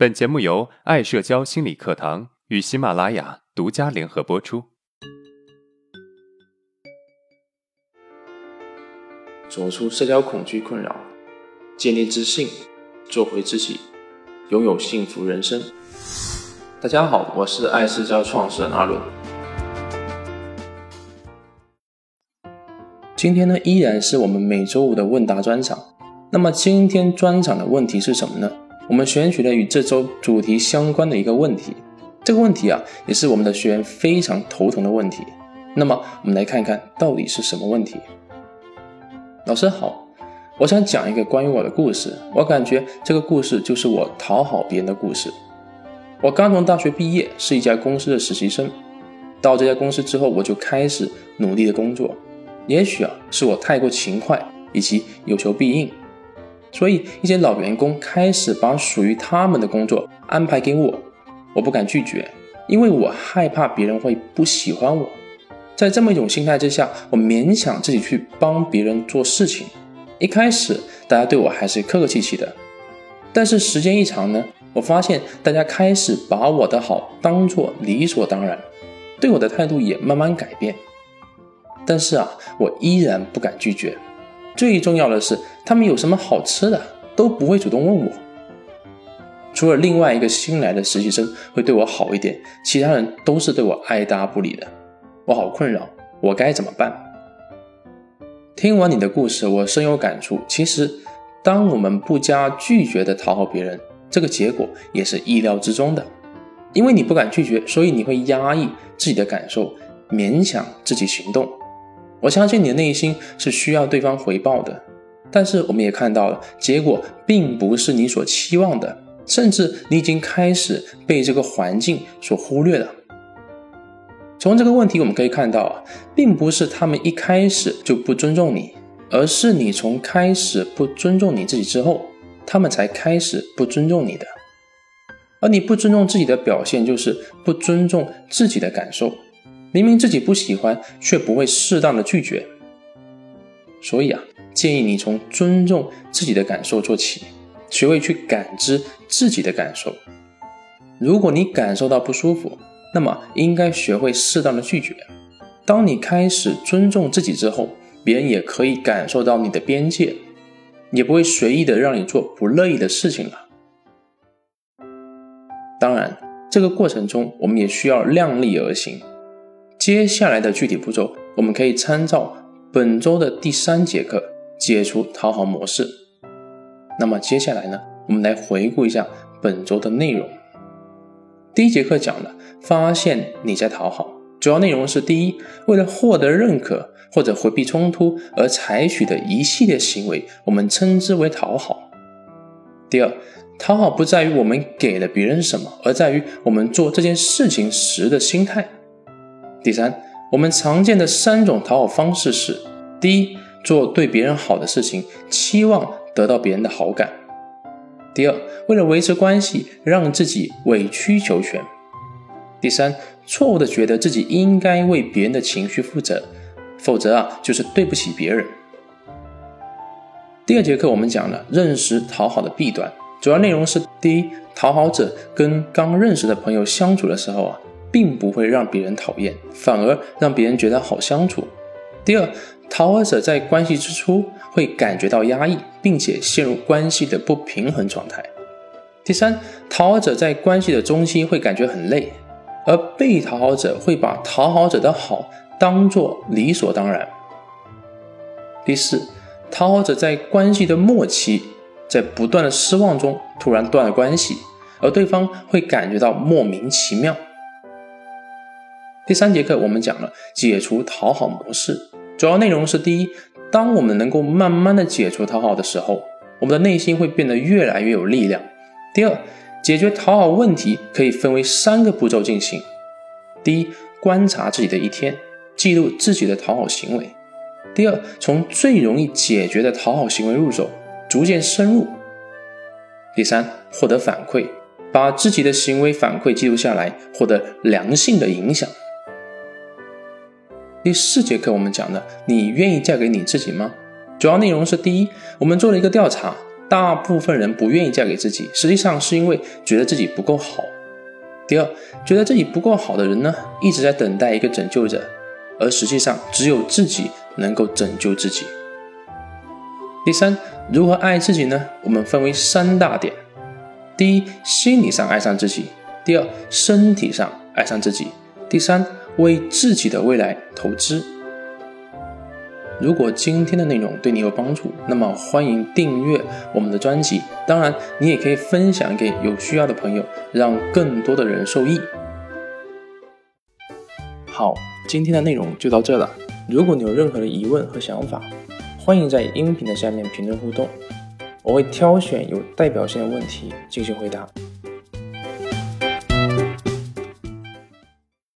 本节目由爱社交心理课堂与喜马拉雅独家联合播出。走出社交恐惧困扰，建立自信，做回自己，拥有幸福人生。大家好，我是爱社交创始人阿伦。今天呢，依然是我们每周五的问答专场。那么今天专场的问题是什么呢？我们选取了与这周主题相关的一个问题。这个问题啊，也是我们的学员非常头疼的问题。那么我们来看看到底是什么问题。老师好，我想讲一个关于我的故事。我感觉这个故事就是我讨好别人的故事。我刚从大学毕业，是一家公司的实习生。到这家公司之后，我就开始努力的工作。也许啊，是我太过勤快，以及有求必应。所以，一些老员工开始把属于他们的工作安排给我，我不敢拒绝，因为我害怕别人会不喜欢我。在这么一种心态之下，我勉强自己去帮别人做事情。一开始，大家对我还是客客气气的，但是时间一长呢，我发现大家开始把我的好当做理所当然，对我的态度也慢慢改变。但是啊，我依然不敢拒绝。最重要的是，他们有什么好吃的都不会主动问我。除了另外一个新来的实习生会对我好一点，其他人都是对我爱答不理的。我好困扰，我该怎么办？听完你的故事，我深有感触。其实，当我们不加拒绝的讨好别人，这个结果也是意料之中的。因为你不敢拒绝，所以你会压抑自己的感受，勉强自己行动。我相信你的内心是需要对方回报的，但是我们也看到了，结果并不是你所期望的，甚至你已经开始被这个环境所忽略了。从这个问题我们可以看到啊，并不是他们一开始就不尊重你，而是你从开始不尊重你自己之后，他们才开始不尊重你的。而你不尊重自己的表现，就是不尊重自己的感受。明明自己不喜欢，却不会适当的拒绝。所以啊，建议你从尊重自己的感受做起，学会去感知自己的感受。如果你感受到不舒服，那么应该学会适当的拒绝。当你开始尊重自己之后，别人也可以感受到你的边界，也不会随意的让你做不乐意的事情了。当然，这个过程中我们也需要量力而行。接下来的具体步骤，我们可以参照本周的第三节课解除讨好模式。那么接下来呢，我们来回顾一下本周的内容。第一节课讲了发现你在讨好，主要内容是：第一，为了获得认可或者回避冲突而采取的一系列行为，我们称之为讨好；第二，讨好不在于我们给了别人什么，而在于我们做这件事情时的心态。第三，我们常见的三种讨好方式是：第一，做对别人好的事情，期望得到别人的好感；第二，为了维持关系，让自己委曲求全；第三，错误的觉得自己应该为别人的情绪负责，否则啊，就是对不起别人。第二节课我们讲了认识讨好的弊端，主要内容是：第一，讨好者跟刚认识的朋友相处的时候啊。并不会让别人讨厌，反而让别人觉得好相处。第二，讨好者在关系之初会感觉到压抑，并且陷入关系的不平衡状态。第三，讨好者在关系的中期会感觉很累，而被讨好者会把讨好者的好当做理所当然。第四，讨好者在关系的末期，在不断的失望中突然断了关系，而对方会感觉到莫名其妙。第三节课我们讲了解除讨好模式，主要内容是：第一，当我们能够慢慢的解除讨好的时候，我们的内心会变得越来越有力量；第二，解决讨好问题可以分为三个步骤进行：第一，观察自己的一天，记录自己的讨好行为；第二，从最容易解决的讨好行为入手，逐渐深入；第三，获得反馈，把自己的行为反馈记录下来，获得良性的影响。第四节课我们讲的，你愿意嫁给你自己吗？主要内容是：第一，我们做了一个调查，大部分人不愿意嫁给自己，实际上是因为觉得自己不够好。第二，觉得自己不够好的人呢，一直在等待一个拯救者，而实际上只有自己能够拯救自己。第三，如何爱自己呢？我们分为三大点：第一，心理上爱上自己；第二，身体上爱上自己；第三，为自己的未来投资。如果今天的内容对你有帮助，那么欢迎订阅我们的专辑。当然，你也可以分享给有需要的朋友，让更多的人受益。好，今天的内容就到这了。如果你有任何的疑问和想法，欢迎在音频的下面评论互动，我会挑选有代表性的问题进行回答。